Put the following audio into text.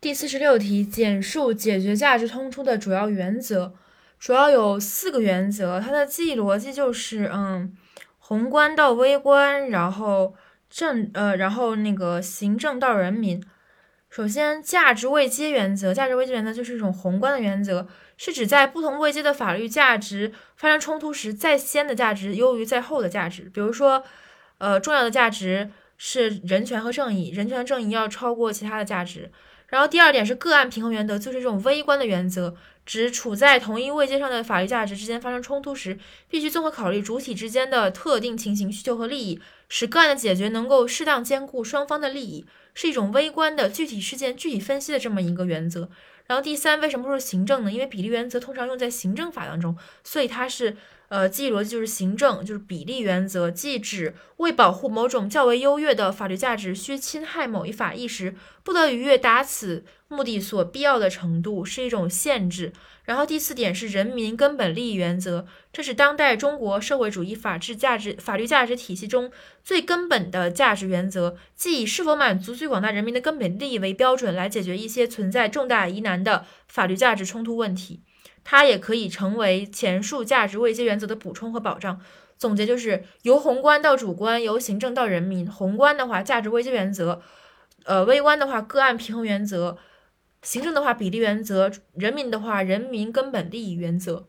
第四十六题，简述解决价值冲突的主要原则。主要有四个原则，它的记忆逻辑就是，嗯，宏观到微观，然后政呃，然后那个行政到人民。首先，价值位阶原则，价值位阶原则就是一种宏观的原则，是指在不同位阶的法律价值发生冲突时，在先的价值优于在后的价值。比如说，呃，重要的价值是人权和正义，人权正义要超过其他的价值。然后第二点是个案平衡原则，就是这种微观的原则，指处在同一位阶上的法律价值之间发生冲突时，必须综合考虑主体之间的特定情形、需求和利益，使个案的解决能够适当兼顾双方的利益，是一种微观的具体事件具体分析的这么一个原则。然后第三，为什么说是行政呢？因为比例原则通常用在行政法当中，所以它是。呃，记忆逻辑就是行政，就是比例原则，即指为保护某种较为优越的法律价值，需侵害某一法益时，不得逾越达此目的所必要的程度，是一种限制。然后第四点是人民根本利益原则，这是当代中国社会主义法治价值法律价值体系中最根本的价值原则，即以是否满足最广大人民的根本利益为标准来解决一些存在重大疑难的法律价值冲突问题。它也可以成为前述价值位阶原则的补充和保障。总结就是：由宏观到主观，由行政到人民。宏观的话，价值位阶原则；呃，微观的话，个案平衡原则；行政的话，比例原则；人民的话，人民根本利益原则。